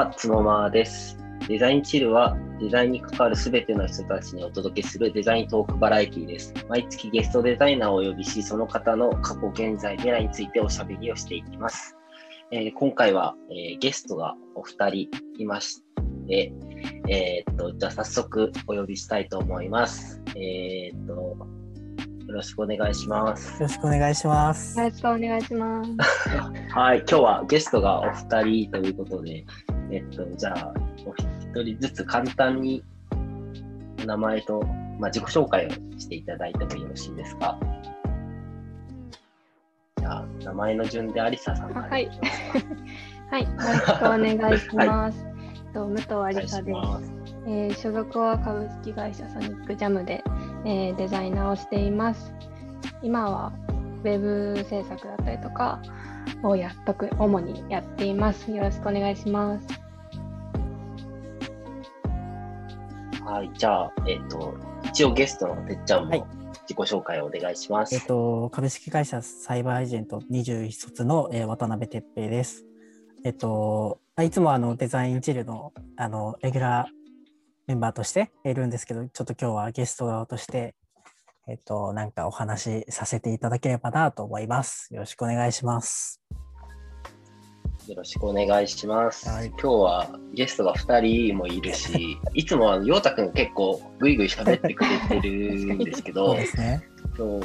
は、つのまです。デザインチルは、デザインに関わるすべての人たちにお届けするデザイントークバラエティです。毎月ゲストデザイナーをお呼びし、その方の過去、現在、未来についておしゃべりをしていきます。えー、今回は、えー、ゲストがお二人いまして、えー、っと、じゃあ早速お呼びしたいと思います。えー、っと、よろしくお願いします。よろしくお願いします。よろしくお願いします。はい、今日はゲストがお二人ということで、えっと、じゃあ、お一人ずつ簡単に名前と、まあ、自己紹介をしていただいてもよろしいですか？じゃあ、名前の順でありささんはい。はい、よろしくお願いします。はい、と武藤ありさです。えー、所属は株式会社ソニックジャムで、えー、デザイナーをしています。今はウェブ制作だったりとかをやっとく主にやっています。よろしくお願いします。はい、じゃあ、えっ、ー、と、一応ゲストのてっちゃんも自己紹介をお願いします。はい、えっ、と、株式会社サイバーエージェント21卒の、えー、渡辺哲平です。えっ、と、いつもあのデザインチルのあのレギュラーメンバーとしているんですけど、ちょっと今日はゲスト側として、えっと、なんかお話しさせていただければなと思います。よろしくお願いします。よろしくお願いします。はい、今日はゲストが2人もいるし、いつもは陽太くん結構ぐいぐい喋ってくれてるんですけど、そうですね、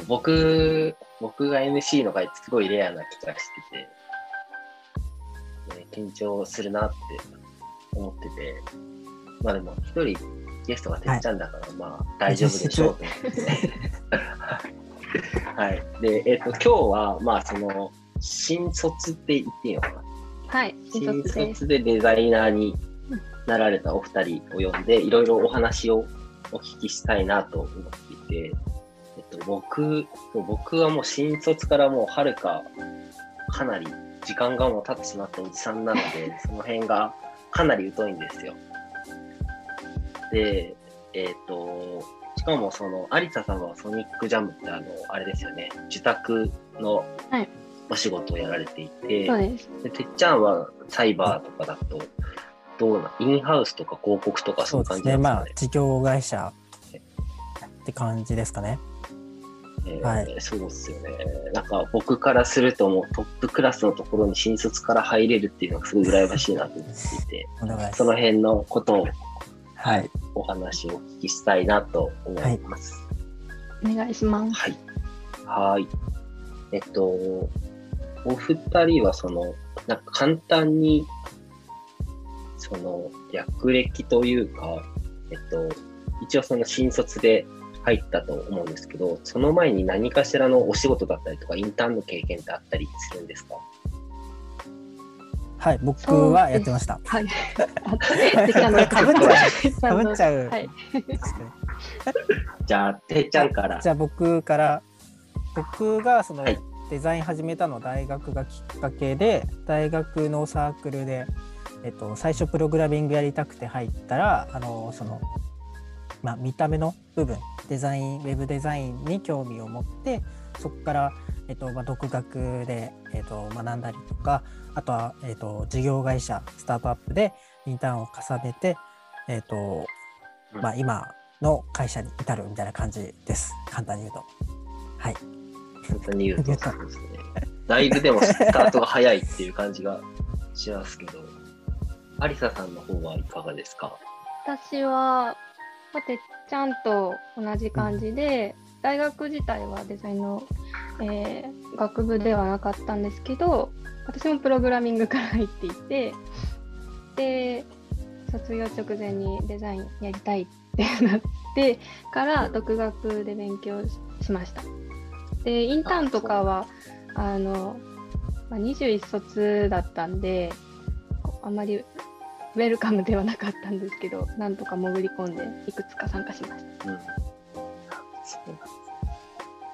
僕僕が MC の回すごいレアな気がしてて、ね、緊張するなって思ってて、まあでも、一人ゲストがてっちゃんだから、まあ大丈夫でしょうと思って。はい。で、えっ、ー、と、今日は、まあその、新卒って言っていいのかな？はい。新卒でデザイナーになられたお二人を呼んで、いろいろお話をお聞きしたいなと思っていて、えっと、僕、僕はもう新卒からもうはるか、かなり時間がもう経ってしまったおじさんなので、その辺がかなり疎いんですよ。で、えっ、ー、と、しかもその、有田さんはソニックジャムってあの、あれですよね、受託のお仕事をやられていて、はい、でてっちゃんはサイバーとかだと、どうな、インハウスとか広告とかそういう感じですかね。まあ、事業会社って感じですかね。えー、はい、そうですよね。なんか僕からするともうトップクラスのところに新卒から入れるっていうのがすごい羨ましいなと思っていて、その辺のことをはい、お話をお聞きしたいなと思います。はい、お願いします。はい。はい。えっと、お二人はその、なんか簡単に、その、略歴というか、えっと、一応その新卒で入ったと思うんですけど、その前に何かしらのお仕事だったりとか、インターンの経験ってあったりするんですか？はい、僕はやってました。はい。かぶっちゃう。かぶっちゃう。はい。じゃあ、てっちゃんから。じゃあ、僕から。僕がその、デザイン始めたの大学がきっかけで、大学のサークルで、えっと、最初プログラミングやりたくて入ったら、あの、その、まあ、見た目の部分、デザイン、ウェブデザインに興味を持って、そこから、えっとまあ、独学で、えっと、学んだりとかあとは、えっと、事業会社スタートアップでインターンを重ねて、えっとまあ、今の会社に至るみたいな感じです。簡単に言うと。はい。簡単に言うとそうですね。だいぶでもスタートが早いっていう感じがしますけど、ありささんの方はいかがですか？私は、てっちゃんと同じ感じで、うん、大学自体はデザインのえー、学部ではなかったんですけど私もプログラミングから入っていてで卒業直前にデザインやりたいってなってから独学で勉強しました。でインターンとかはあの、まあ、21卒だったんであまりウェルカムではなかったんですけどなんとか潜り込んでいくつか参加しました。うん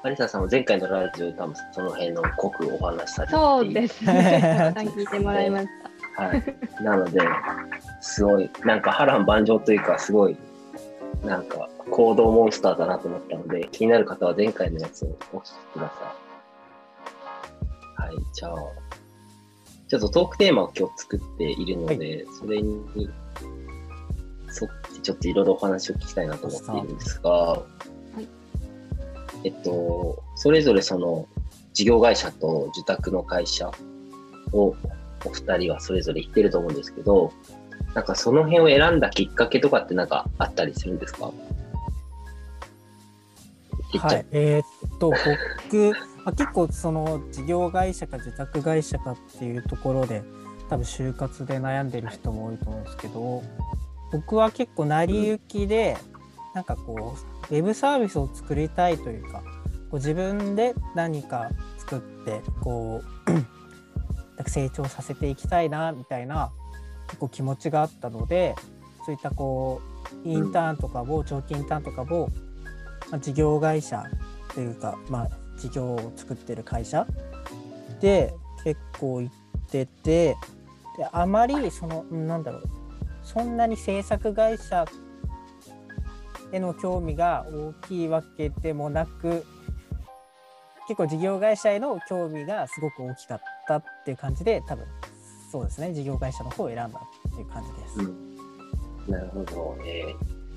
アリサさんは前回のラジオで多分その辺の濃くお話しされてそうですね。聞いてもらいました。はい。なので、すごい、なんか波乱万丈というか、すごい、なんか行動モンスターだなと思ったので、気になる方は前回のやつをお聞きください。はい、じゃあ、ちょっとトークテーマを今日作っているので、はい、それにそっちちょっといろいろお話を聞きたいなと思っているんですが、はい、えっと、それぞれその事業会社と受託の会社をお二人はそれぞれ言ってると思うんですけど、なんかその辺を選んだきっかけとかってなんかあったりするんですか？はい、えー、っと僕、あ、結構その事業会社か受託会社かっていうところで多分就活で悩んでる人も多いと思うんですけど僕は結構成り行きで、なんかこうウェブサービスを作りたいというかこう自分で何か作ってこう 成長させていきたいなみたいな結構気持ちがあったのでそういったこうインターンとかを長期インターンとかを、まあ、事業会社というか、まあ、事業を作ってる会社で結構行っててであまりそのなんだろうそんなに制作会社への興味が大きいわけでもなく結構事業会社への興味がすごく大きかったっていう感じで多分そうですね。事業会社の方を選んだっていう感じです。うん、なるほど、え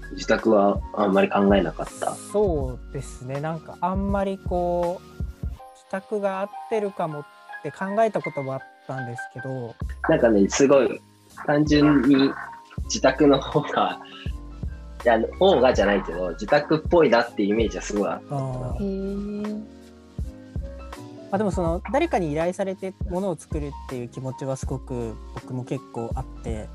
ー、自宅はあんまり考えなかった。そうですね。なんかあんまりこう自宅が合ってるかもって考えたこともあったんですけど。なんかねすごい単純に自宅の方が、いや、方がじゃないけど、自宅っぽいなっていうイメージはすごいあった。あでもその誰かに依頼されてものを作るっていう気持ちはすごく僕も結構あって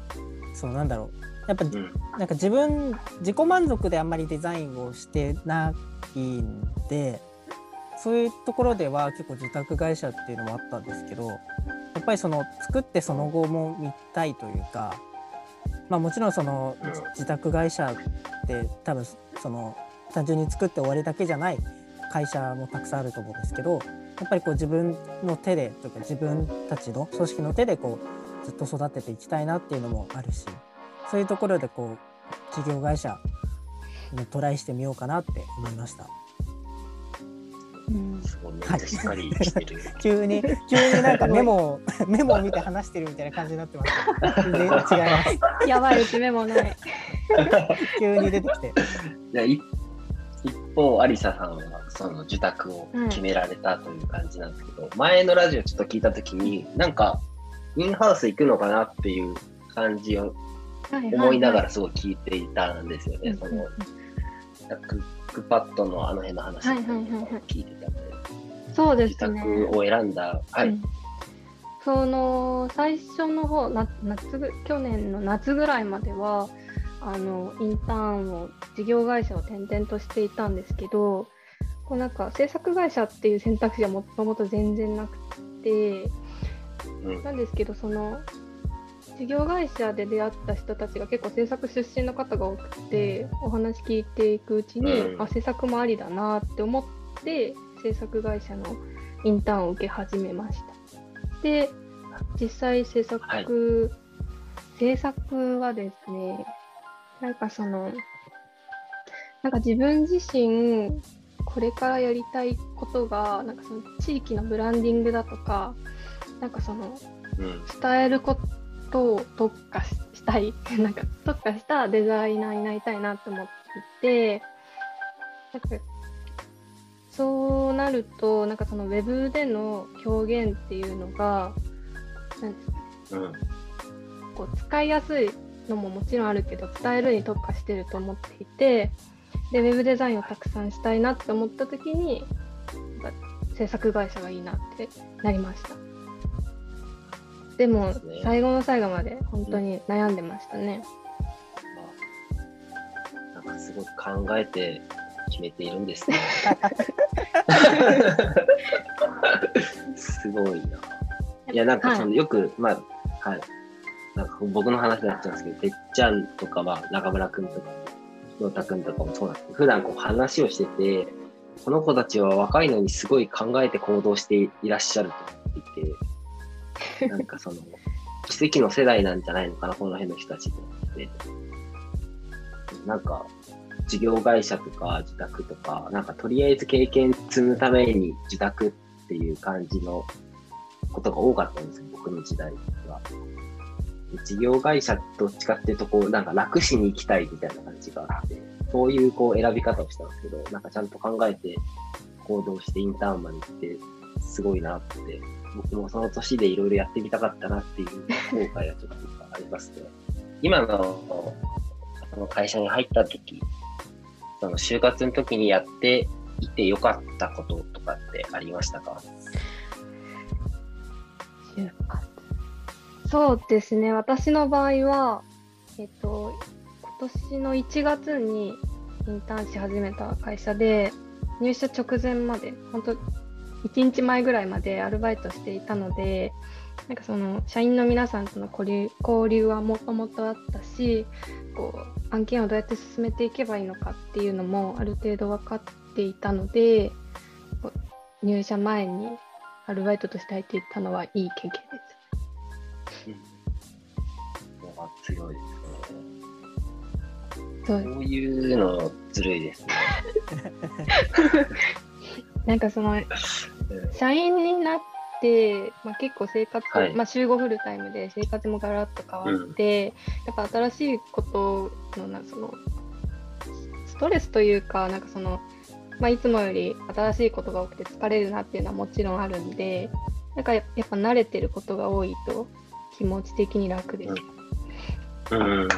そのなんだろう。やっぱ、うん、なんか自分自己満足であんまりデザインをしてないんでそういうところでは結構自宅会社っていうのもあったんですけどやっぱりその作ってその後も見たいというかまあ、もちろんその自宅会社って多分その単純に作って終わりだけじゃない会社もたくさんあると思うんですけどやっぱりこう自分の手でというか自分たちの組織の手でこうずっと育てていきたいなっていうのもあるしそういうところでこう事業会社にトライしてみようかなって思いました。すごいめっちゃしっかりしてる。急に急になんかメモ メモを見て話してるみたいな感じになってます。全然違います。やばいうちメモない。急に出てきて。じゃ一方アリサさんはその受託を決められたという感じなんですけど、うん、前のラジオちょっと聞いた時になんかインハウス行くのかなっていう感じを思いながらすごい聞いていたんですよね。そのクパッドのあの辺の話を聞いてたんで、そうですね。自宅を選んだ、はい。うん、その最初の方な夏去年の夏ぐらいまではあのインターンを事業会社を転々としていたんですけどこうなんか制作会社っていう選択肢はもともと全然なくて、うん、なんですけどその事業会社で出会った人たちが結構制作出身の方が多くてお話聞いていくうちに、うん、あ制作もありだなって思って制作会社のインターンを受け始めました。で実際制作、はい、制作はですねなんかそのなんか自分自身これからやりたいことがなんかその地域のブランディングだとかなんかその伝えることと特化したい。なんか特化したデザイナーになりたいなと思っていて。なんかそうなるとなんかそのウェブでの表現っていうのがなんですか、うん、こう使いやすいのももちろんあるけど伝えるに特化してると思っていてでウェブデザインをたくさんしたいなって思った時に制作会社がいいなってなりました。でも、最後の最後まで本当に悩んでましたね。なんかすごく考えて決めているんですね。すごいな。いや、なんかその、はい、よく、まあ、はい。なんか僕の話になっちゃうんですけど、てっちゃんとか、まあ、中村君とか、陽太君とかもそうなんですけど、普段こう話をしてて、この子たちは若いのにすごい考えて行動していらっしゃると言っていて、なんかその、奇跡の世代なんじゃないのかな、この辺の人たちって。なんか、事業会社とか自宅とか、なんかとりあえず経験積むために自宅っていう感じのことが多かったんですよ、僕の時代は。事業会社どっちかっていうと、こう、なんか楽しに行きたいみたいな感じがあって、そういうこう選び方をしたんですけど、なんかちゃんと考えて行動してインターンまで行って、すごいなって、僕もその年でいろいろやってみたかったなっていう後悔はちょっとありますね。今のの会社に入った時、その就活の時にやっていてよかったこととかってありましたか？就活。そうですね、私の場合は、えっと、今年の1月にインターンし始めた会社で、入社直前まで、本当、1日前ぐらいまでアルバイトしていたので、なんかその社員の皆さんとの交流交流はもともとあったしこう案件をどうやって進めていけばいいのかっていうのもある程度分かっていたので入社前にアルバイトとして入っていったのはいい経験です。うん、強いですね。そういうのずるいですね。なんかその社員になっ、まあ、結構生活、はい、まあ、週5フルタイムで生活もガラッと変わって、うん、やっぱ新しいことのなそのストレスというかなんかその、まあ、いつもより新しいことが多くて疲れるなっていうのはもちろんあるんでなんかやっぱ慣れてることが多いと気持ち的に楽です。うん、うん。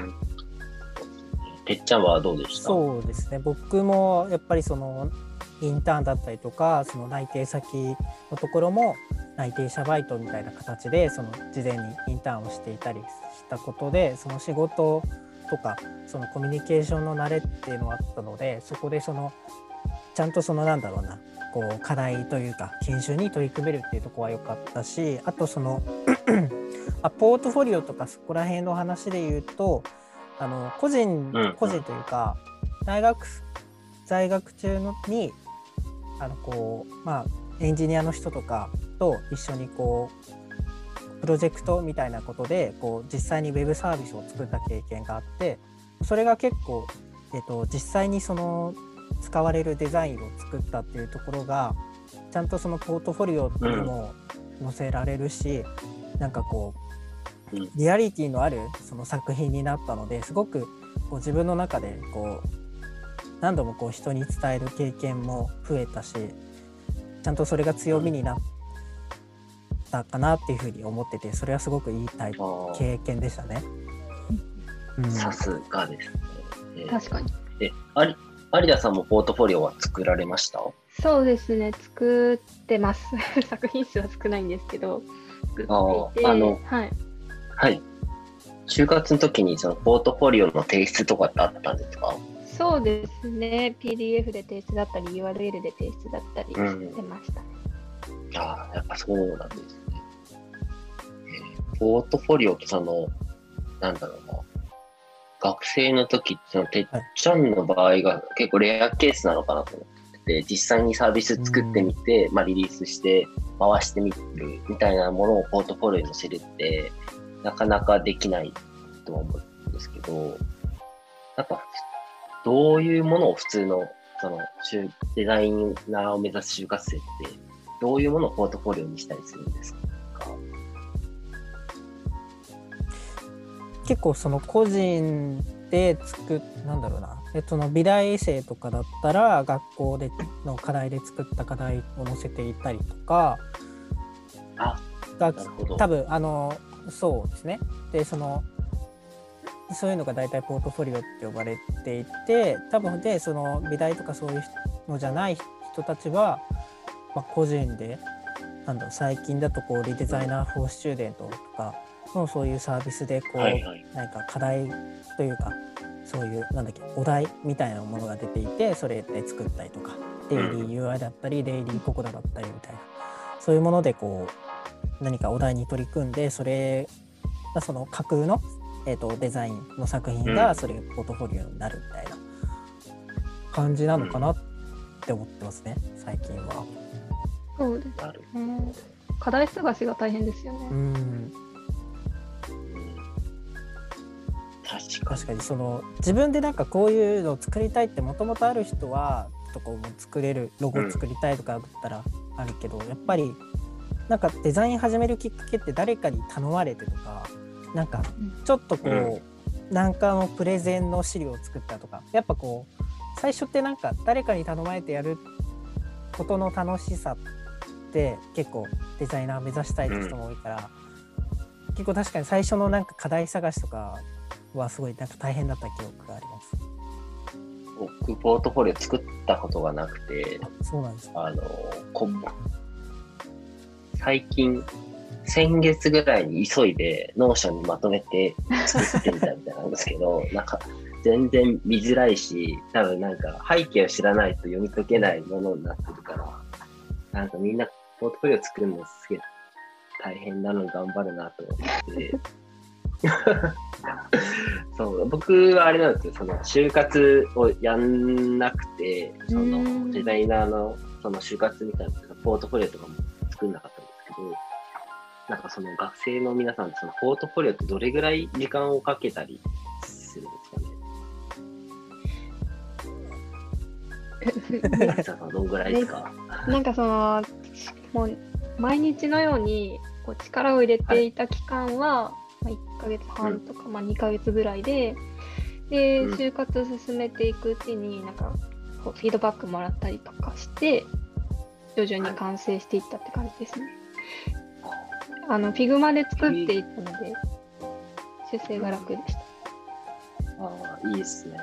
てっちゃんはどうでした？そうですね。僕もやっぱりそのインターンだったりとかその内定先のところも内定者バイトみたいな形でその事前にインターンをしていたりしたことでその仕事とかそのコミュニケーションの慣れっていうのはあったのでそこでそのちゃんとそのなんだろうなこう課題というか研修に取り組めるっていうとこは良かったしあとそのあポートフォリオとかそこら辺の話で言うとあの個人個人というか大学在学中のにあのこうまあエンジニアの人とかと一緒にこうプロジェクトみたいなことでこう実際にウェブサービスを作った経験があってそれが結構、えーと、実際にその使われるデザインを作ったっていうところがちゃんとそのポートフォリオにも載せられるし、うん、なんかこうリアリティのあるその作品になったのですごくこう自分の中でこう何度もこう人に伝える経験も増えたしちゃんとそれが強みになったかなっていうふうに思っててそれはすごくいい体経験でしたね。さすがですね。えー、確かに。え、あり有田さんもポートフォリオは作られました？そうですね、作ってます。作品数は少ないんですけど、作っていて。あの、はい。はい。就活の時にそのポートフォリオの提出とかってあったんですか？そうですね、PDF で提出だったり、URL で提出だったりしてましたね。うん、ああ、やっぱそうなんですね。えー、ポートフォリオってその、なんだろうな、学生の時っての、てっちゃんの場合が結構レアケースなのかなと思ってて、実際にサービス作ってみて、うん、まあ、リリースして回してみるみたいなものをポートフォリオに載せるって、なかなかできないと思うんですけど、やっぱどういうものを普通のそのデザイナーを目指す就活生って、どういうものをポートフォリオにしたりするんですか？結構その個人で作なんだろうなえその美大生とかだったら学校での課題で作った課題を載せていたりとかあが多分あのそうですね。でそのそういうのが大体ポートフォリオって呼ばれていて多分でその美大とかそういうのじゃない人たちは、まあ、個人でなんだ最近だとこう ReDesigner for Student とかのそういうサービスでこう、はいはい、なんか課題というかそういうなんだっけお題みたいなものが出ていてそれで作ったりとかデイリー UI だったりデイリーココダだったりみたいな。そういうものでこう何かお題に取り組んでそれがその架空のえーと、デザインの作品がそれがポートフォリオになるみたいな感じなのかなって思ってますね、最近は。そうです、ね、課題探しが大変ですよね。うん確かにその自分でなんかこういうのを作りたいってもともとある人はとこも作れるロゴ作りたいとかだったらあるけど、やっぱりなんかデザイン始めるきっかけって誰かに頼まれてとかなんかちょっとこう、うん、なんかのプレゼンの資料を作ったとかやっぱこう最初ってなんか誰かに頼まれてやることの楽しさって結構デザイナー目指したいって人も多いから、うん、結構確かに最初のなんか課題探しとかはすごいなんか大変だった記憶があります。僕、ポートフォリオ作ったことがなくて、そうなんですあの、こ最近、先月ぐらいに急いで Notion にまとめて作ってみたみたいなんですけど、なんか全然見づらいし、多分なんか背景を知らないと読み解けないものになってるから、なんかみんなポートフォリオ作るのすげえ大変なのに頑張るなと思って。そう。僕はあれなんですよ、その就活をやんなくて、そのデザイナーのその就活みたいなポートフォリオとかも作んなかったんですけど、なんかその学生の皆さん、そのポートフォリオってどれぐらい時間をかけたりするんですかね？どんぐらいですかなんかその、もう毎日のようにこう力を入れていた期間は、はいまあ、1ヶ月半とか、まあ、2ヶ月ぐらいでで就活進めていくうちになんかこうフィードバックもらったりとかして徐々に完成していったって感じですね。あの Figma で作っていったので修正が楽でした。ああいいですね。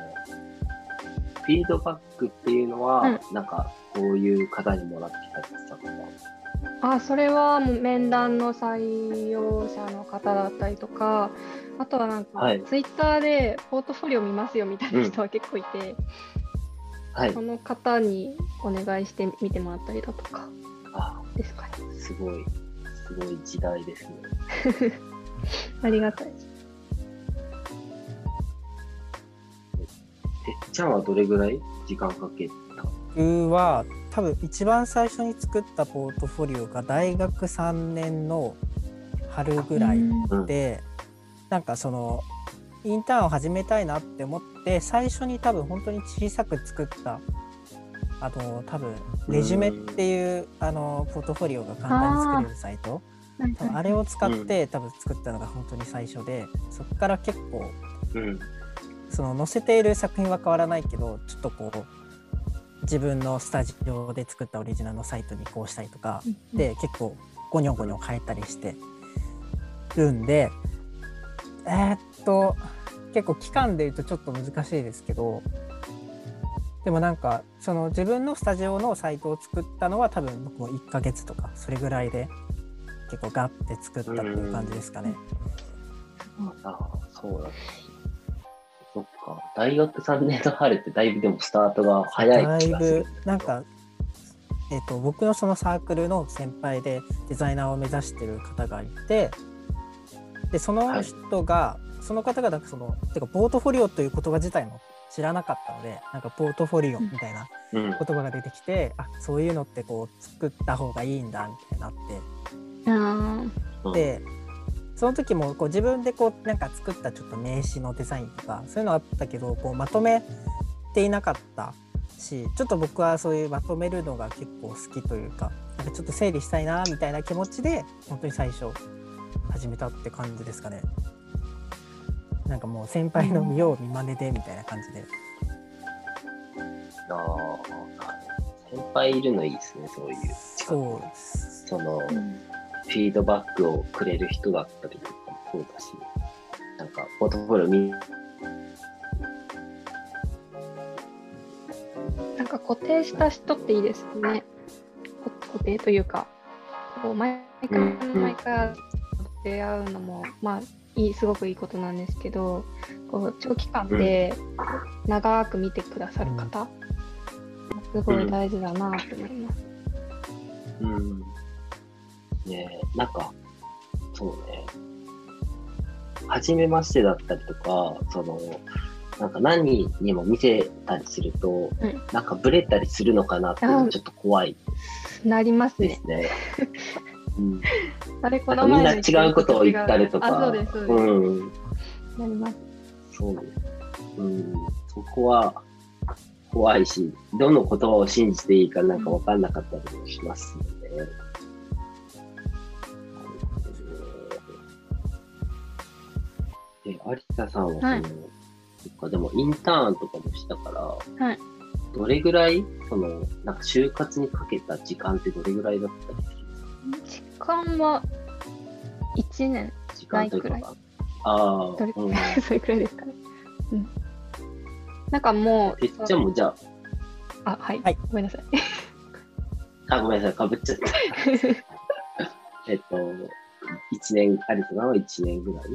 フィードバックっていうのは、うん、なんかどういう方にもらってきたりしたとか。あそれはもう面談の採用者の方だったりとかあとはなんか、はい、ツイッターでポートフォリオ見ますよみたいな人は結構いて、うんはい、その方にお願いして見てもらったりだとかですかね。すごい、すごい時代ですね。ありがたい。てっちゃんはどれぐらい時間かけた？僕は多分一番最初に作ったポートフォリオが大学3年の春ぐらいで、なんかそのインターンを始めたいなって思って最初に多分本当に小さく作ったあの多分レジュメっていうあのポートフォリオが簡単に作れるサイト。あれを使って多分作ったのが本当に最初でそこから結構、その載せている作品は変わらないけどちょっとこう自分のスタジオで作ったオリジナルのサイトにこうしたりとか、で結構ゴニョゴニョ変えたりしてるんでえー、っと結構期間で言うとちょっと難しいですけどでもなんかその自分のスタジオのサイトを作ったのは多分僕も1ヶ月とかそれぐらいで結構ガッて作ったっていう感じですかね。ああそうだそっか。大学3年の春ってだいぶでもスタートが早い気がする。だいぶ、なんか、えーと、僕のそのサークルの先輩でデザイナーを目指してる方がいてでその人が、はい、その方がそのてかポートフォリオという言葉自体も知らなかったのでなんかポートフォリオみたいな言葉が出てきて、うん、あそういうのってこう作った方がいいんだみたいになって。でその時もこう自分でこうなんか作ったちょっと名刺のデザインとかそういうのあったけどこうまとめていなかったしちょっと僕はそういうまとめるのが結構好きというかなんかちょっと整理したいなみたいな気持ちで本当に最初始めたって感じですかね。なんかもう先輩の見よう見まねでみたいな感じで。ああ、先輩いるのいいですね、そういう。そうです。その、うんフィードバックをくれる人だったりとかもそうだし、なんか、ポートフォリオ見なんか固定した人っていいですね。固定というか、こう毎回毎回出会うのも、まあいいすごくいいことなんですけどこう長期間で長く見てくださる方、うん、すごい大事だなと思います。うんね、なんか、そうね、初めましてだったりとか、その、なんか何にも見せたりすると、うん、なんかブレたりするのかなっていうのちょっと怖いなりますね。ですね。うん、あれこのみんな違うことを言ったりとか。そうです、そうです。うん、なります。そうです。うん、そこは怖いし、どの言葉を信じていいかなんか分かんなかったりもしますので、ね。で、有田さんはその、はい、っか、でもインターンとかもしたから、はい、どれぐらい、その、なんか就活にかけた時間ってどれぐらいだったりするんですか？間は1年時間というか、ああ、どれ？くらい、うん、それくらいですかね。うん。なんかもう。てっちゃんもじゃあ。あ、はい。はい、ごめんなさい。あ、ごめんなさい、かぶっちゃった。えっと、1年、有田さんは1年ぐらい？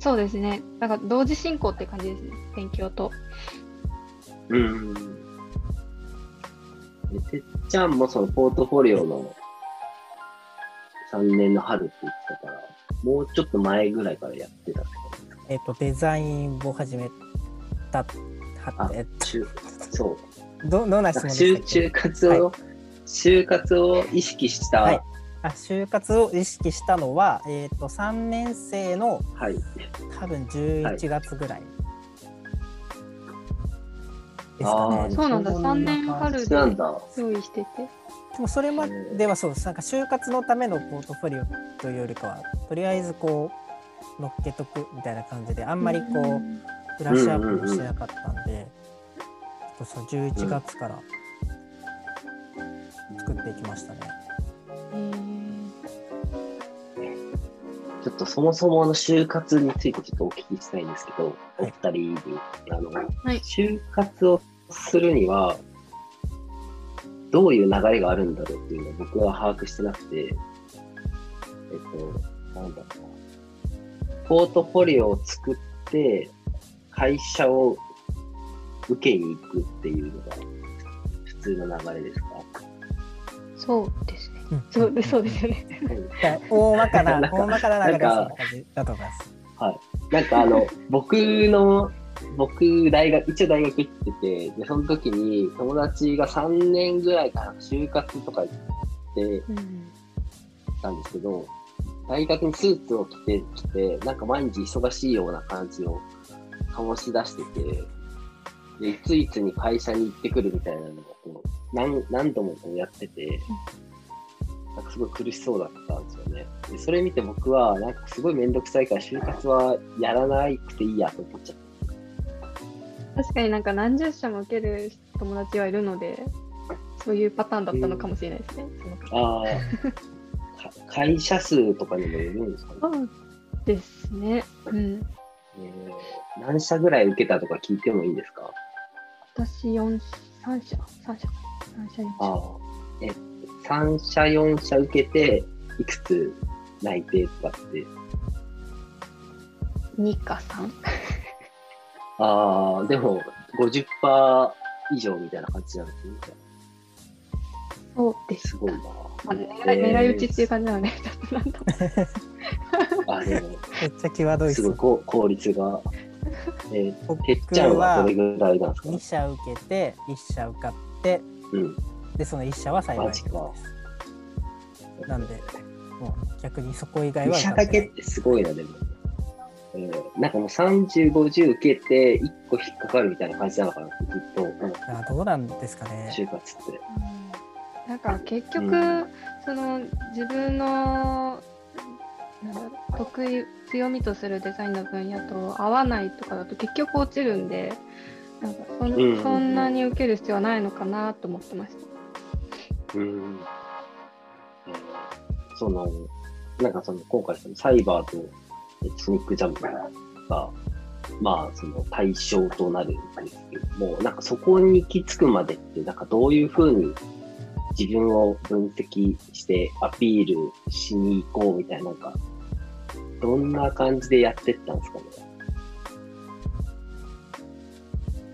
そうですね。なんか同時進行って感じですね、勉強と。うん。てっちゃんもそのポートフォリオの3年の春って言ってたから、もうちょっと前ぐらいからやってたえっ、と、デザインを始めた、はえそう。どどんな質問ですか就活を、はい、就活を意識した、はい、あ就活を意識したのは、えーと、3年生の、はい、多分11月ぐらいですかね。そうなんだ、3年春で用意してて。でもそれまではそうです。なんか就活のためのポートフォリオというよりかは、とりあえずこう、乗っけとくみたいな感じで、あんまりこう、ブラッシュアップもしてなかったんで、その11月から作っていきましたね。ちょっとそもそもの就活についてちょっとお聞きしたいんですけど、お二人に、あの、はい、就活をするには、どういう流れがあるんだろうっていうのを僕は把握してなくて、えっと、なんだろうな。ポートフォリオを作って、会社を受けに行くっていうのが普通の流れですか？そうですね。そうでそうですよね。大まかな、大まかな流れだと思います。はい。なんかあの、僕の、僕、大学、一応大学行ってて、で、その時に友達が3年ぐらいから就活とか行ってたんですけど、大学にスーツを着てきて、なんか毎日忙しいような感じを醸し出してて、で、いついつに会社に行ってくるみたいなのをこう何何度もこうやってて、なんかすごい苦しそうだったんですよね。で、それ見て僕は、なんかすごいめんどくさいから、就活はやらなくていいやと思っちゃった。確かになんか何十社も受ける友達はいるので、そういうパターンだったのかもしれないですね。うん、ああ。会社数とかにもよるんですかね。そうですね。うん。えー、何社ぐらい受けたとか聞いてもいいですか？私4、3社 ?3 社か。3社4社。ああ。え、3社4社受けて、いくつ内定とかって？2か 3? ああ、でも50%以上みたいな感じなんですね。そうですすごいな。まあ、狙い狙い撃ちっていう感じなのね。あでもめっちゃ際どいすごい効率が。えー、てっちゃんはどれぐらいなんですか ?2 社受けて、1社受かって、うん、で、その1社は幸いです。なんで、もう逆にそこ以外は。2社だけってすごいな、でも。えー、なんかもう30、50受けて、1個引っかかるみたいな感じなのかなってずっと。うん、あどうなんですかね。就活って。なんか結局、うん、その自分の得意強みとするデザインの分野と合わないとかだと結局落ちるんでなんかそ,、んそんなに受ける必要はないのかなと思ってました。うん、そのなんかその今回そのサイバーとエスニックジャンプがまあその対象となるんですけどもなんかそこに行き着くまでってなんかどういうふうに自分を分析してアピールしに行こうみたいな、なんか、どんな感じでやってったんですかね？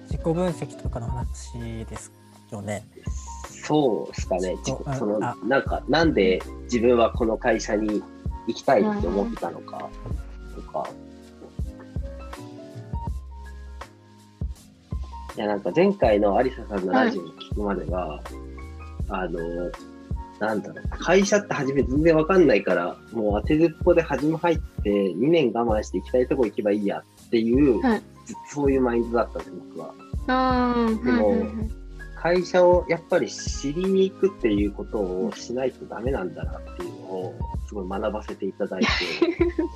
自己分析とかの話ですよね。そうですかね。そのなんか、なんで自分はこの会社に行きたいって思ってたのかとか。いや、なんか前回のありささんのラジオを聞くまでは、はいあの、なんだろう、会社って初め全然わかんないから、もう当てずっぽで初め入って、2年我慢して行きたいとこ行けばいいやっていう、はい、そういうマインドだったんです、僕は。でも、会社をやっぱり知りに行くっていうことをしないとダメなんだなっていうのを、すごい学ばせていただいて。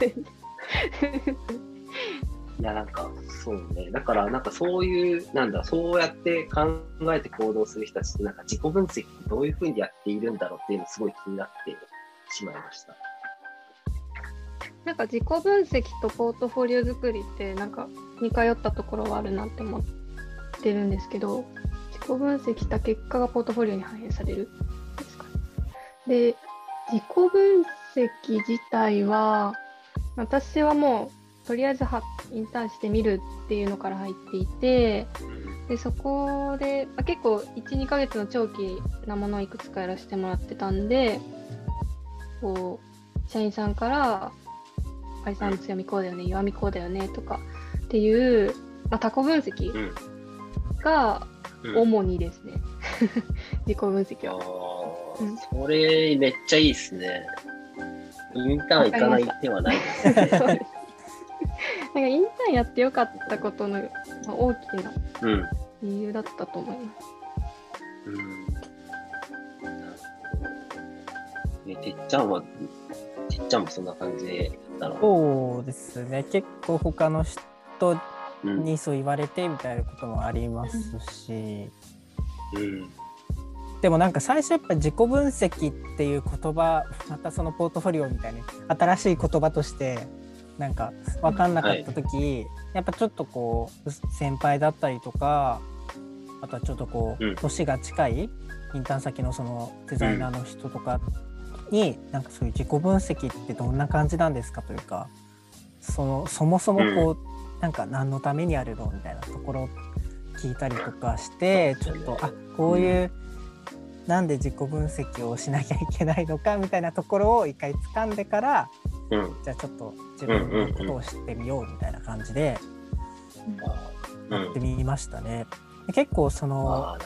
いや、なんか、そうね。だから、なんかそういう、なんだ、そうやって考えて行動する人たちって、なんか自己分析どういうふうにやっているんだろうっていうのすごい気になってしまいました。なんか自己分析とポートフォリオ作りってなんか似通ったところはあるなって思ってるんですけど自己分析した結果がポートフォリオに反映されるですかね。で自己分析自体は私はもうとりあえずインターンしてみるっていうのから入っていてでそこで、まあ、結構12ヶ月の長期なものをいくつかやらせてもらってたんでこう社員さんから「ありさんの強みこうだよね弱みこうだよね」とかっていう、まあ、タコ分析が主にですね、自己分析は。うん、それめっちゃいいですね。インターン行かない手はないですね。なんかインターンやってよかったことの、まあ、大きな理由だったと思います。うん。え、てっちゃんは、てっちゃんもそんな感じでだろうそうですね。結構他の人にそう言われてみたいなこともありますし。うん。でもなんか最初やっぱ自己分析っていう言葉またそのポートフォリオみたいに新しい言葉としてなんか分かんなかった時、はい、やっぱちょっとこう先輩だったりとかあとはちょっとこう年が近いインターン先のそのデザイナーの人とかになんかそういう自己分析ってどんな感じなんですかというかそのそもそもこう、うん、なんか何のためにあるのみたいなところを聞いたりとかしてちょっとあこういう、うん、なんで自己分析をしなきゃいけないのかみたいなところを一回掴んでから、うん、じゃあちょっと自分のことを知ってみようみたいな感じでやってみましたね。結構その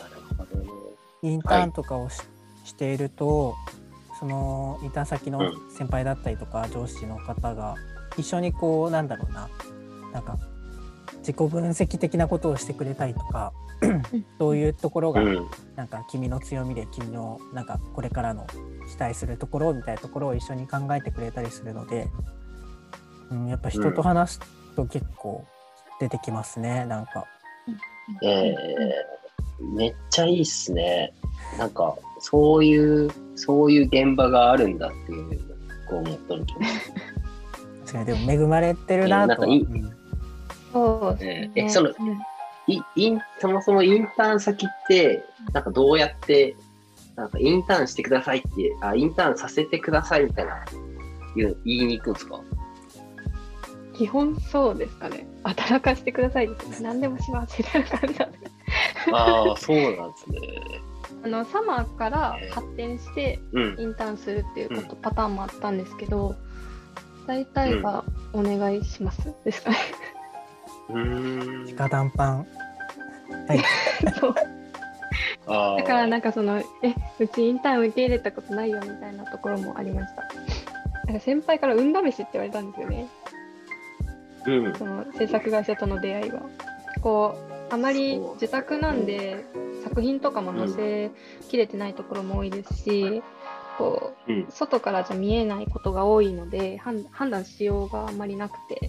インターンとかをしはい、しているとそのインターン先の先輩だったりとか上司の方が一緒にこうなんだろうな。なんか自己分析的なことをしてくれたりとか どういうところがなんか君の強みで君のなんかこれからの期待するところみたいなところを一緒に考えてくれたりするので、うん、やっぱ人と話すと結構出てきますねなんか。えー、めっちゃいいっすね。なんかそういうそういう現場があるんだっていうこう思っとるけど確かにでも恵まれてるなと、えー、そうね、えその、いインそもそもインターン先ってなんかどうやってなんかインターンしてくださいってあインターンさせてくださいみたいな言言いに行くんですか？基本そうですかね。働かせてくださいです何でもしますみたいな感じなんで。ああそうなんですね。あのサマーから発展してインターンするっていうこと、うん、パターンもあったんですけど大体はお願いします、ですかね。直談判。はい。そうだからなんかそのえうちインターン受け入れたことないよみたいなところもありました。なんか先輩から運試しって言われたんですよね。うん、その制作会社との出会いは。こうあまり自宅なんで作品とかも載せきれてないところも多いですし、こう、うん、外からじゃ見えないことが多いので判断しようがあんまりなくて。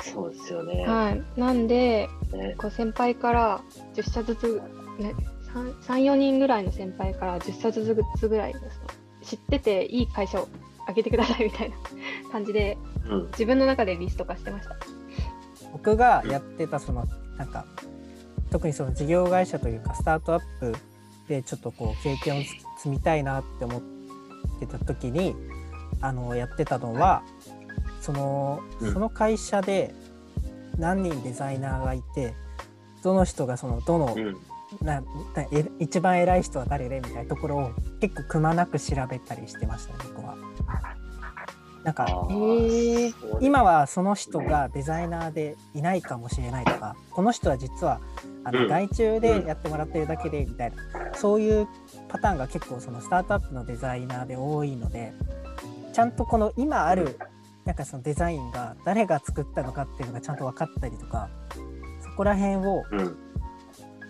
そうですよね。はい。なんで、ね、こう先輩から10社ずつ、ね、3、4人ぐらいの先輩から10社ずつぐらいです知ってていい会社を開けてくださいみたいな 感じで、うん、自分の中でリスト化してました。僕がやってたそのなんか特にその事業会社というかスタートアップでちょっとこう経験を積みたいなって思ってた時にあのやってたのはそのその会社で何人デザイナーがいてどの人がそのどの、な一番偉い人は誰でみたいなところを結構くまなく調べたりしてましたね僕は。なんか、えー、今はその人がデザイナーでいないかもしれないとかこの人は実はあの外注でやってもらってるだけでみたいな、そういうパターンが結構そのスタートアップのデザイナーで多いのでちゃんとこの今あるなんかそのデザインが誰が作ったのかっていうのがちゃんと分かったりとかそこら辺を、うん、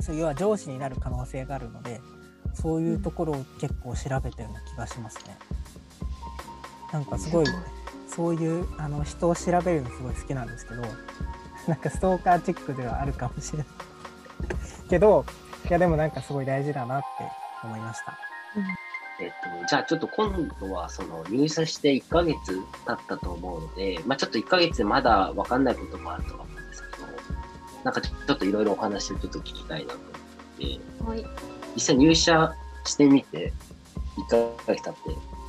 そう要は上司になる可能性があるのでそういうところを結構調べたような気がしますね。なんかすごいそういうあの人を調べるのすごい好きなんですけど なんかストーカーチックではあるかもしれないけどいやでもなんかすごい大事だなって思いました。えっと、じゃあちょっと今度はその入社して1ヶ月経ったと思うので、まあ、ちょっと1ヶ月でまだ分かんないこともあるとは思うんですけど、なんかちょっといろいろお話をちょっと聞きたいなと思って、はい、実際入社してみて、1ヶ月経って、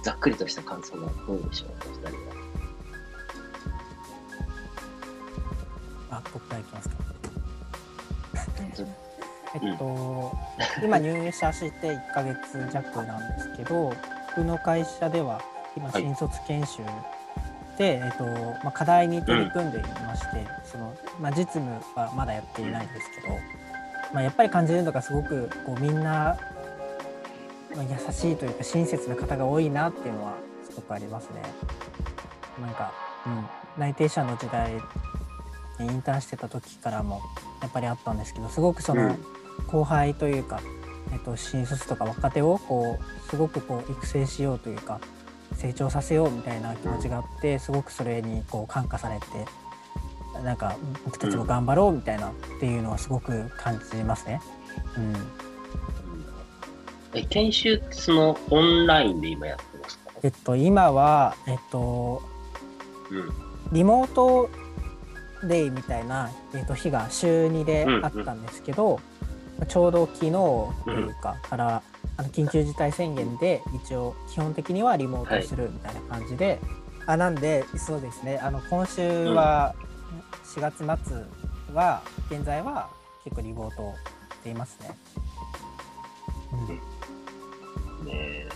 ざっくりとした感想はどうでしょう？か、2人は。あ、僕からいきますか。えっと、うん、今入社して1ヶ月弱なんですけど僕の会社では今新卒研修で、はい、えっとまあ、課題に取り組んでいまして、うん、そのまあ、実務はまだやっていないんですけど、まあ、やっぱり感じるのがすごくこうみんな、まあ、優しいというか親切な方が多いなっていうのはすごくありますね。なんか、うん、内定者の時代インターンしてた時からもやっぱりあったんですけどすごくその、うん後輩というか、えっと、新卒とか若手をこうすごくこう育成しようというか成長させようみたいな気持ちがあってすごくそれにこう感化されてなんか僕たちも頑張ろうみたいなっていうのはすごく感じますね。うん、え研修ってそのオンラインで今やってますか？えっと今はえっと、うん、リモートデイみたいな、えっと、日が週2であったんですけど、うんうんちょうど昨日というかから、あの緊急事態宣言で一応基本的にはリモートするみたいな感じで、はい、あなんでそうですねあの今週は4月末は現在は結構リモートしていますね。うん、ねえ。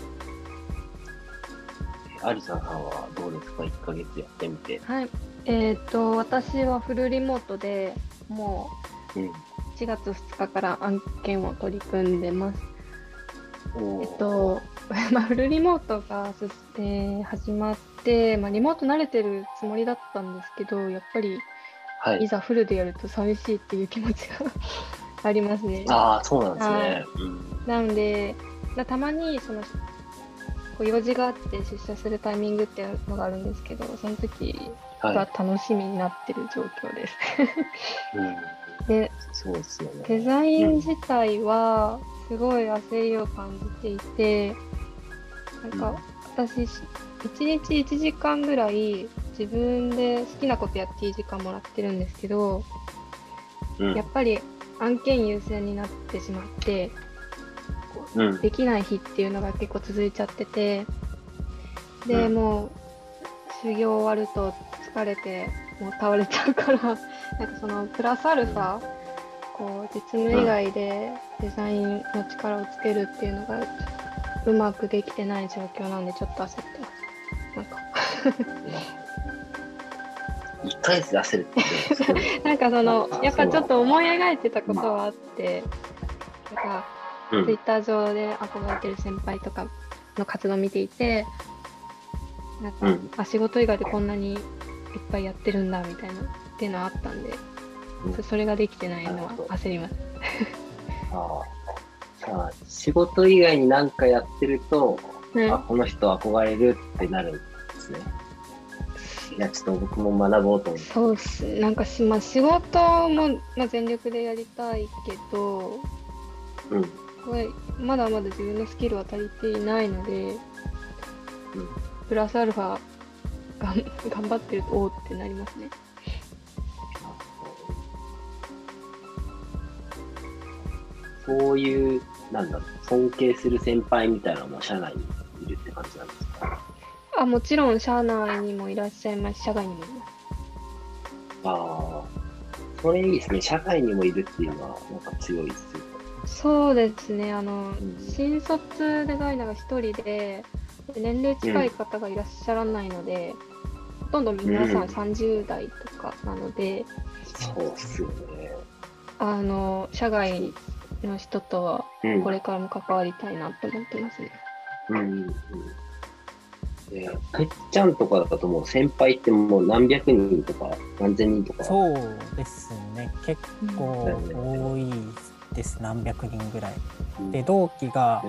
アリさんはどうですか？1か月やってみて。はい。えっ、ー、と私はフルリモートでもう、うん4月2日から案件を取り組んでます。えっと、まあ、フルリモートが、えー、始まって、まあ、リモート慣れてるつもりだったんですけど、やっぱり、はい、いざフルでやると寂しいっていう気持ちが ありますね。ああ、そうなんですね。うん、なので、たまにそのこう用事があって出社するタイミングっていうのがあるんですけど、その時が楽しみになってる状況です。は いうんでそうですよね。デザイン自体はすごい焦りを感じていて、うん、なん。か私1日1時間ぐらい自分で好きなことやっていい時間もらってるんですけど、うん、やっぱり案件優先になってしまって、うん、できない日っていうのが結構続いちゃっててで、もう修行終わると疲れてもう倒れちゃうからなんかそのプラスアルファこう実務以外でデザインの力をつけるっていうのがうまくできてない状況なんでちょっと焦ってます。なんか。1ヶ月で焦るって なんかそのやっぱちょっと思い描いてたことはあって、なんか、ツイッター上で憧れてる先輩とかの活動を見ていてなんか、うん、あ仕事以外でこんなにいっぱいやってるんだみたいなっていうのはあったんで、うん、それができてないのは焦ります。ああ仕事以外に何かやってると、うん、あこの人憧れるってなるんですね。いやちょっと僕も学ぼうと思って。そうっすなんかし、まあ、仕事も、まあ、全力でやりたいけど、うん、これまだまだ自分のスキルは足りていないので、うん、プラスアルファがん頑張ってるとおおってなりますね。そういう、なんだろう、尊敬する先輩みたいなのも社内にいるって感じなんですか？あもちろん社内にもいらっしゃいます社外にもいます。ああ、それいいですね。社外にもいるっていうのは、なんか強いですよそうですね、あの、うん、新卒デザイナーが一人で、年齢近い方がいらっしゃらないので、ほとんど皆さん30代とかなので、そうっすよね。あの、社外の人とはこれからも関わりたいなって思ってますね。うん、うん、えてっちゃんとかだともう先輩ってもう何百人とか何千人とか。そうですね。結構多いです、何百人ぐらい。で同期が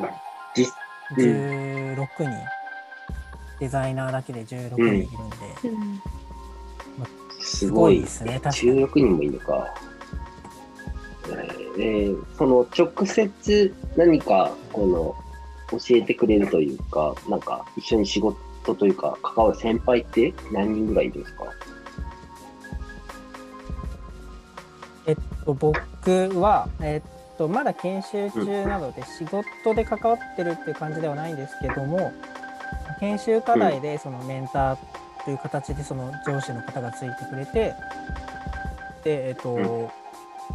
16人デザイナーだけで16人いるんで、うん。まあ、すごいですね、確かに。16人もいるのか。えー、その直接何かこの教えてくれるというか、なんか一緒に仕事というか関わる先輩って何人ぐらいいるんですか？えっと、僕は、えっと、まだ研修中なので、仕事で関わってるっていう感じではないんですけども、研修課題でそのメンターという形でその上司の方がついてくれて、で、えっと、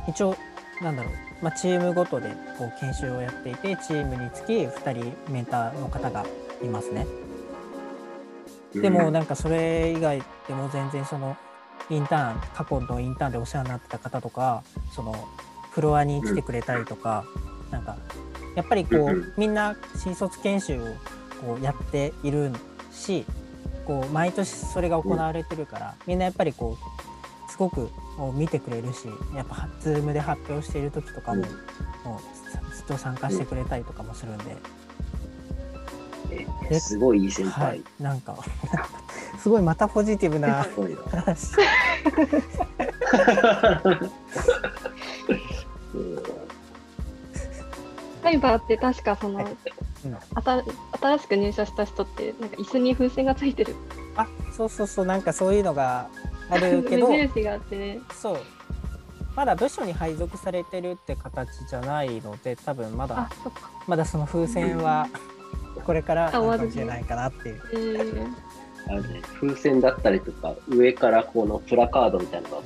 一応、なんだろう、まあ、チームごとでこう研修をやっていて、チームにつき2人メンターの方がいますね。でもなんかそれ以外でも全然そのインターン過去のインターンでお世話になってた方とかそのフロアに来てくれたりとか、うん、なんかやっぱりこうみんな新卒研修をこうやっているしこう毎年それが行われてるから、みんなやっぱりこうすごく見てくれるしやっぱ Zoom で発表している時とかも,、もうずっと参加してくれたりとかもするんで。すごいいい先輩。はい、なんか すごいまたポジティブな話。サイバーって確かその、うん、新しく入社した人ってなんか椅子に風船がついてる。あ、そうそうそうなんかそういうのがあるけど、目印があってね。そう。まだ部署に配属されてるって形じゃないので多分まだまだその風船は、これから かもしれないかなっていう。えー、あのね、風船だったりとか、上からこのプラカードみたいなのが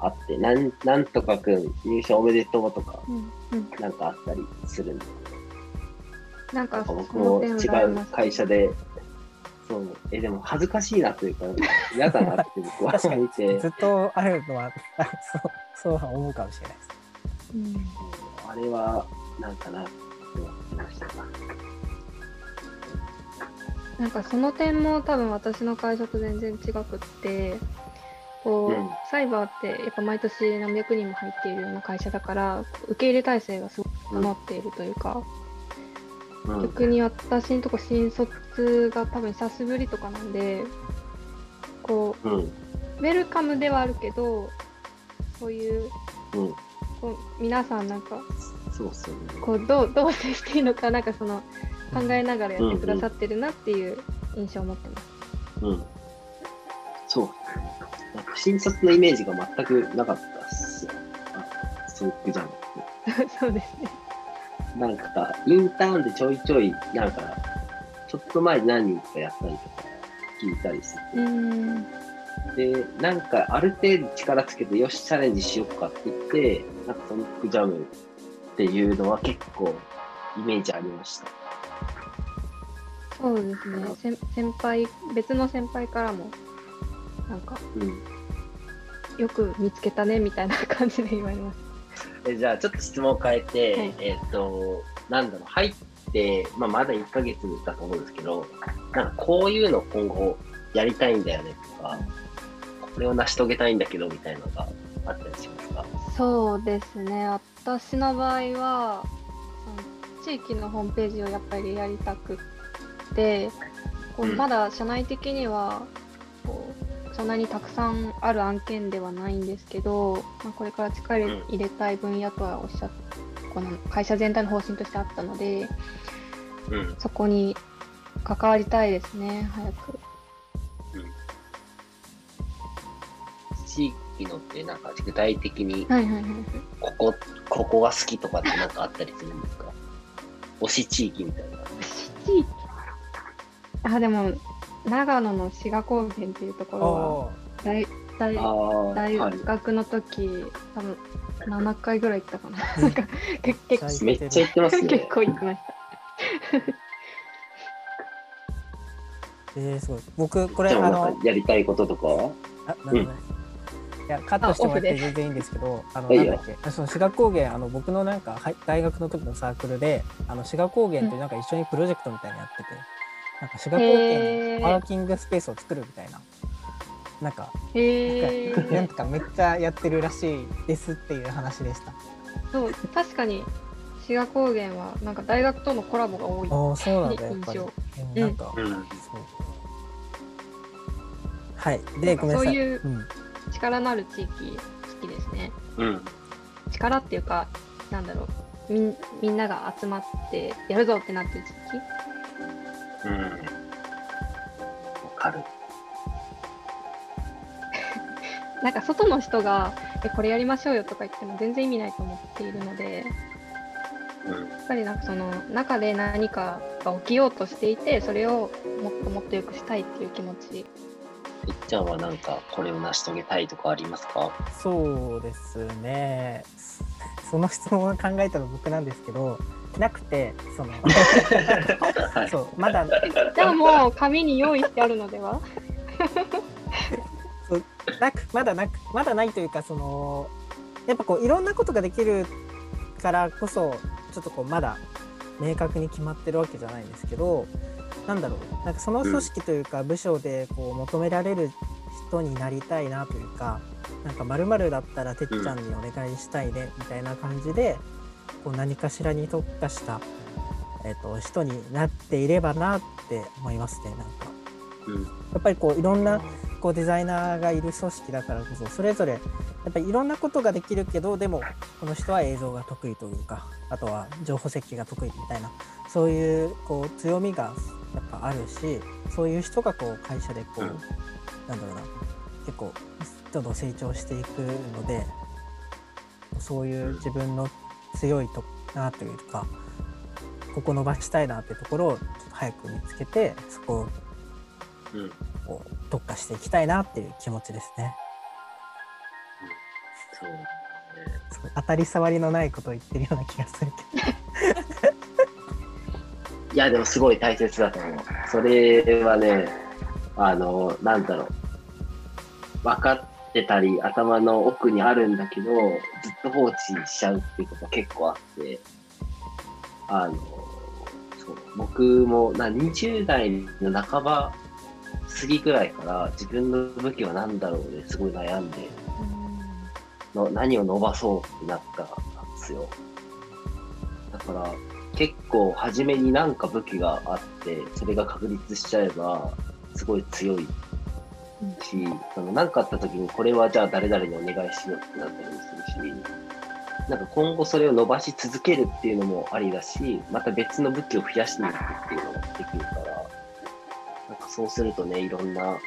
あって、なんなんとかくん入社おめでとうとか、うんうん、なんかあったりするんで。なんか僕も違う会社で、そう、え、でも恥ずかしいなというか、嫌だなって僕は見て。ずっとあるのは、そう、そう思うかもしれないです。うん、あれは、なんかなって思いました。なんかその点も多分私の会社と全然違くってこう、うん、サイバーってやっぱ毎年何百人も入っているような会社だから受け入れ体制がすごく整っているというか、うん、逆に私のとこ新卒が多分久しぶりとかなんでこう、うん、ウェルカムではあるけどそういう,、こう皆さんなんかそうそう、ね、こうどうどう接していいのかなんかその考えながらやってくださってるなっていう印象を持ってます。うん、うん、そう。新卒のイメージが全くなかったっすよ。スープジャムそうですね。なんか、インターンでちょいちょい、なんか、ちょっと前に何人かやったりとか聞いたりする。で、なんか、ある程度力つけて、よし、チャレンジしようかって言って、なんかソニックジャムっていうのは結構イメージありました。そうですね先先輩別の先輩からもなんか、うん、よく見つけたねみたいな感じで言われますえじゃあちょっと質問を変えて、はい、えっ、ー、となんだろう入って、まあ、まだ1ヶ月だと思うんですけどなんかこういうの今後やりたいんだよねとかこれを成し遂げたいんだけどみたいなのがあったりしますか？そうですね。私の場合は地域のホームページをやっぱりやりたくてこうまだ社内的にはそんなにたくさんある案件ではないんですけど、まあ、これから力入れたい分野とはおっしゃこの会社全体の方針としてあったので、うん、そこに関わりたいですね早く。地域のってなんか具体的にここここが好きとかって何かあったりするんですか？推し地域みたいな。推し地域？あでも長野の志賀高原っていうところは大大大学の時、はい、多分7回ぐらい行ったかな。なんか結構めっちゃ行ってますね。結構行きました。えー、すごい。僕これあのやりたいこととか？あ、なんいやカットしてもらって全然いいんですけど、あのなんだっけ、その志賀高原あの僕のなんか大学の時のサークルで、あの志賀高原ってなんか一緒にプロジェクトみたいなやってて。なんか滋賀高原にワーキングスペースを作るみたいな。なんか、なんかめっちゃやってるらしいですっていう話でした。そう、確かに志賀高原はなんか大学とのコラボが多い。ああ、そうなんだ、やっぱり。なんか、うん、そう。はいでごめんなさいそういう力のある地域好きですね、うん、力っていうかなんだろうみみんなが集まってやるぞってなってる地域うん。わかる。なんか外の人がえこれやりましょうよとか言っても全然意味ないと思っているので、うん、やっぱりなんかその中で何かが起きようとしていてそれをもっともっと良くしたいっていう気持ち。いっちゃんはなんかこれを成し遂げたいとかありますか？そうですね。その質問を考えたの僕なんですけどなくてその。そうまだ。じゃあもう紙に用意してあるのでは？なくまだなくまだないというかそのやっぱこういろんなことができるからこそちょっとこうまだ明確に決まってるわけじゃないんですけどなんだろう。なんかその組織というか部署でこう求められる人になりたいなというかなんかだったらてっちゃんにお願いしたいねみたいな感じでこう何かしらに特化した、えー、と人になっていればなって思いますねなんか。やっぱりこういろんなこうデザイナーがいる組織だからこそそれぞれやっぱりいろんなことができるけどでもこの人は映像が得意というかあとは情報設計が得意みたいなそういうこう強みがやっぱあるしそういう人がこう会社でこう、うん、なんだろうな結構どんどん成長していくのでそういう自分の強いとなというかここ伸ばしたいなっていうところをちょっと早く見つけてそこをを特化していきたいなっていう気持ちですね。そうね当たり障りのないことを言ってるような気がするけど。いや、でもすごい大切だと思う。それはね、あの、なんだろう。分かってたり、頭の奥にあるんだけど、ずっと放置しちゃうっていうこと結構あって、あの、そう僕もな20代の半ば過ぎぐらいから自分の武器は何だろうですごい悩んで、の何を伸ばそうってなったんですよ。だから結構初めになんか武器があってそれが確立しちゃえばすごい強いし、その何かあった時にこれはじゃあ誰々にお願いしようってなったりもするし、なんか今後それを伸ばし続けるっていうのもありだし、また別の武器を増やしていくっていうのもできるから、なんかそうするとね、いろんな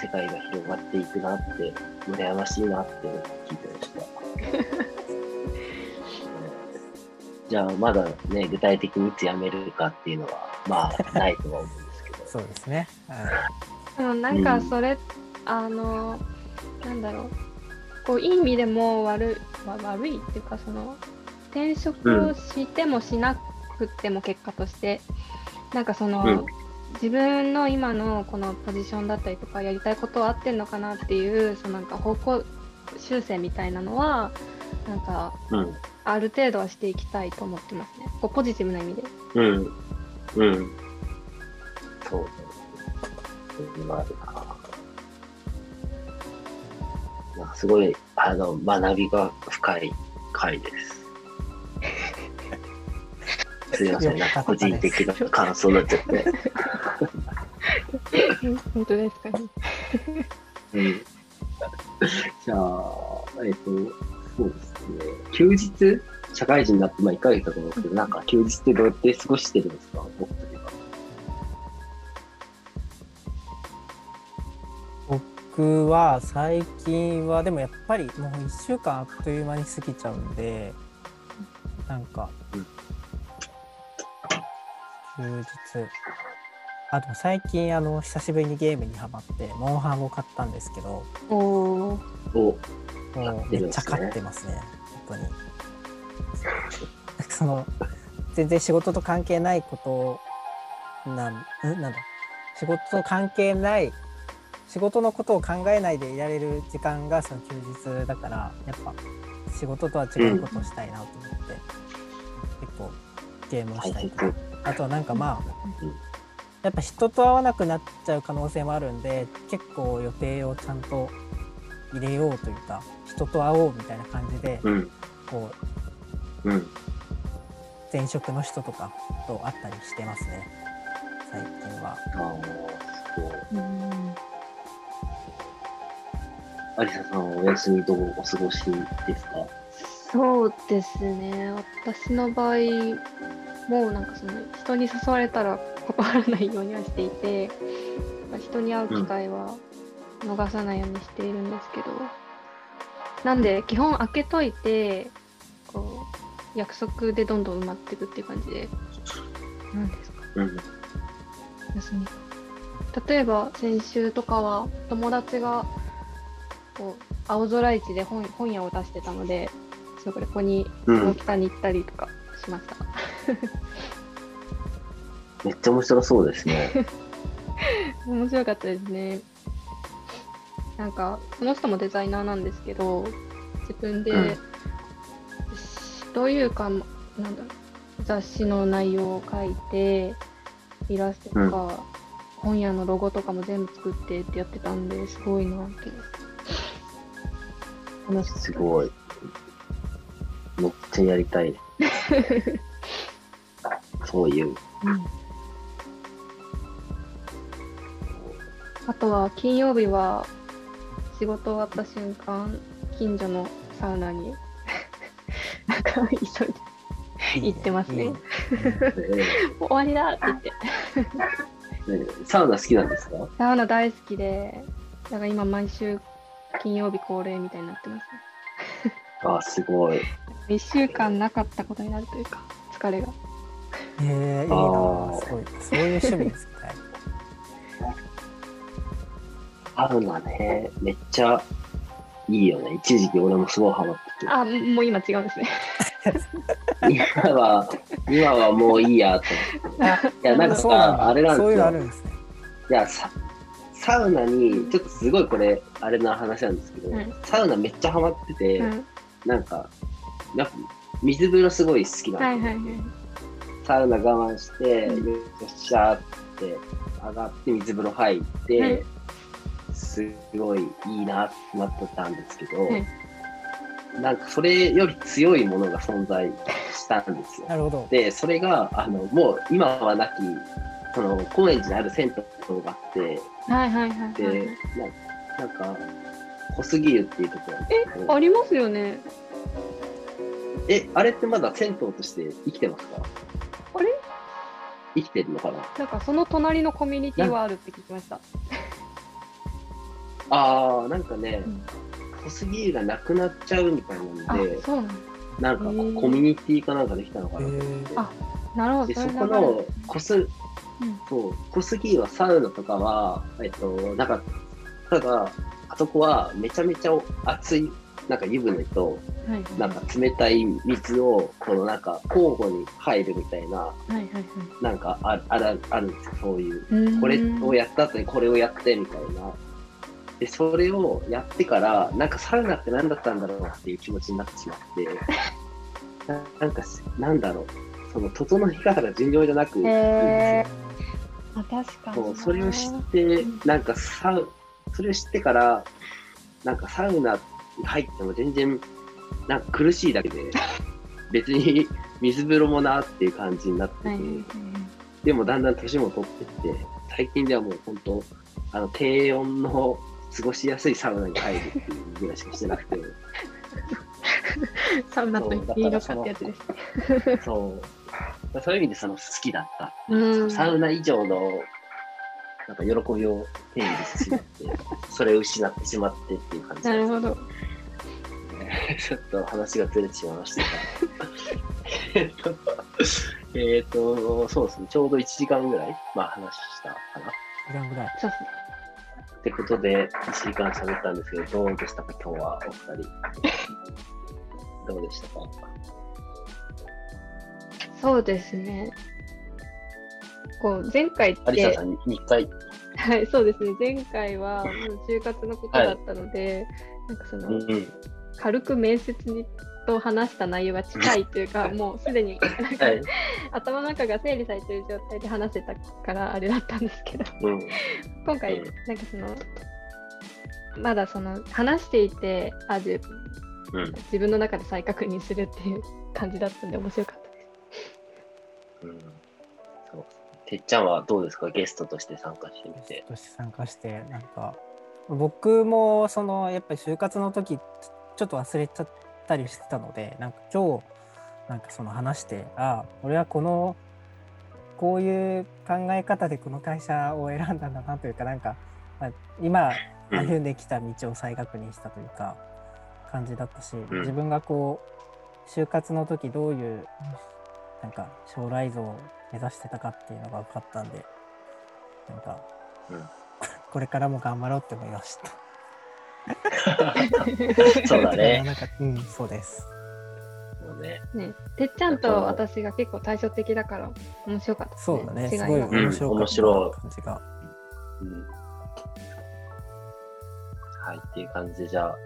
世界が広がっていくなって、羨ましいなって聞いてました。じゃあ、まだね、具体的にいつ辞めるかっていうのは、まあ、ないとは思うんですけど。そうですね。でもなんかそれ、うん、あの、なんだろう、こう、いい意味でも悪い、悪いっていうか、その、転職をしてもしなくても結果として、うん、なんかその、うん。自分の今のこのポジションだったりとかやりたいことは合ってんのかなっていうそのなんか方向修正みたいなのはなんか、うん、ある程度はしていきたいと思ってますね。こうポジティブな意味で。うん、うん、そう。今あるな。すごいあの学びが深い回です。すいません、なんか個人的な感想になっちゃって。本当ですか？ね。うん、じゃあ、えっ、と、そうですね。休日、社会人になってまあ1ヶ月だと思うんですけど、なんか休日ってどうやって過ごしてるんですか、僕とは。最近はでもやっぱりもう1週間あっという間に過ぎちゃうんでなんか、うん。休日。あと最近あの久しぶりにゲームにハマってモンハンを買ったんですけどおお。めっちゃ買ってますね本当に。その全然仕事と関係ないことなん？なんだ。仕事と関係ない仕事のことを考えないでいられる時間がその休日だからやっぱ仕事とは違うことをしたいなと思って、うん、結構ゲームをしたりとか。あとはなんかまあやっぱ人と会わなくなっちゃう可能性もあるんで結構予定をちゃんと入れようというか人と会おうみたいな感じで、うん、こう、うん、前職の人とかと会ったりしてますね。最近は。ありささん、お休みどうお過ごしですか？そうですね。私の場合、もうなんかその人に誘われたら断らないようにはしていて、人に会う機会は逃さないようにしているんですけど、うん、なんで基本開けといて、こう約束でどんどん埋まっていくっていう感じで、何ですか、うん、休み。例えば先週とかは友達がこう青空市で本本屋を出してたのでそこに大北に行ったりとかしました、うん、めっちゃ面白そうですね。面白かったですね。なんかその人もデザイナーなんですけど自分で、うん、どういうかなんだろう雑誌の内容を書いてイラストとか、うん、本屋のロゴとかも全部作ってってやってたんですごいなってすごい。めっちゃやりたい。そういう。うん、あとは金曜日は仕事終わった瞬間近所のサウナに なんか急いで行ってますね。終わりだって言って。サウナ好きなんですか？サウナ大好きで、だから今毎週金曜日恒例みたいになってますね。あ、すごい。1週間なかったことになるというか、疲れが。えー、いいなすごい。そういう趣味ですね。サウナね、めっちゃいいよね。一時期俺もすごいハマってて。あ、もう今違うんですね。今は、今はもういいやと思って。いや、なんかあれなんですよ。ううすね、いや、さサウナに、ちょっとすごいこれ、あれな話なんですけど、うん、サウナめっちゃハマってて、うん、なんか、やっぱ水風呂すごい好きなんですよ、はいはいはい。サウナ我慢して、うん、よっしゃーって上がって水風呂入って、すごいいいなってなってたんですけど、なんかそれより強いものが存在したんですよ。なるほど。で、それが、あの、もう今はなき、その、高円寺にある銭湯があって、はいはいはい、はい、でな、なんか、小杉湯っていうところ。え、ありますよね。え、あれってまだ銭湯として生きてますか？あれ？生きてるのかな？なんかその隣のコミュニティはあるって聞きました。ああ、なんかね、うん小杉湯がなくなっちゃうみたいなんで、なんかコミュニティかなんかできたのかなと思って。あ、なるほど。で、そこの小す、うん、そう、小杉湯はサウナとかは、えっと、なんか、ただ、あそこはめちゃめちゃ熱い、なんか湯船と、なんか冷たい水を、このなんか交互に入るみたいな、なんかああるあるんですよ、そういう。これをやった後にこれをやってみたいな。で、それをやってから、なんかサウナって何だったんだろうっていう気持ちになってしまってな、なんか、なんだろう、その整い方が尋常じゃなくいいんですよ。あ確かにそうそれを知って、なんかサウ、それを知ってから、なんかサウナに入っても全然、なんか苦しいだけで、別に水風呂もなっていう感じになってて、はい、でもだんだん年も取ってって、最近ではもう本当、あの低温の過ごしやすいサウナに入るっていうぐらいしかしてなくて。サウナといいのかってやつですね。そう。そういう意味でその好きだった。サウナ以上のなんか喜びを手に入れてしまって、それを失ってしまってっていう感じなるほど。ちょっと話がずれてしまいましたが。えっと、えっと、そうですね、ちょうど1時間ぐらい、まあ話したかな。1時間ぐらい。そうですね。ってことで、1時間喋ったんですけど、どうでしたか、今日はお二人。どうでしたか？そうですね。こう前回って。有沙さん、2回。はい、そうですね。前回はもう就活のことだったので、はい、なんかその、うん、軽く面接にと話した内容が近いというか、もうすでになんか、はい、頭の中が整理されてる状態で話せたからあれだったんですけど、うん、今回、なんかその、まだその話していて、あ自自分の中で再確認するっていう感じだったんで、面白かったです。うん。そう。てっちゃんはどうですか？ゲストとして参加してみて。ゲストとして参加して、なんか、僕もそのやっぱり就活の時ちょっと忘れちゃったりしてたのでなんか今日なんかその話してああ俺はこのこういう考え方でこの会社を選んだんだなというかなんか、まあ、今歩んできた道を再確認したというか感じだったし、自分がこう就活の時どういうなんか将来像を目指してたかっていうのが分かったんでなんか、これからも頑張ろうって思いました。そうだね。なんかうん、そうです。ね。ねてっちゃんと私が結構対照的だから面白かった、ね、そうだね。すごい面白かった感じが。うん、はい、っていう感じでじゃあ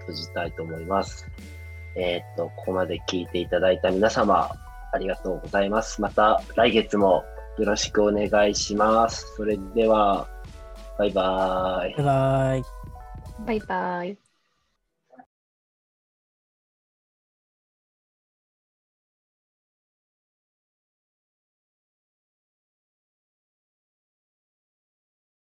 閉じたいと思います。えー、っと、ここまで聞いていただいた皆様、ありがとうございます。また来月もよろしくお願いします。それでは、バイバイ。バイバイ。バイバイ。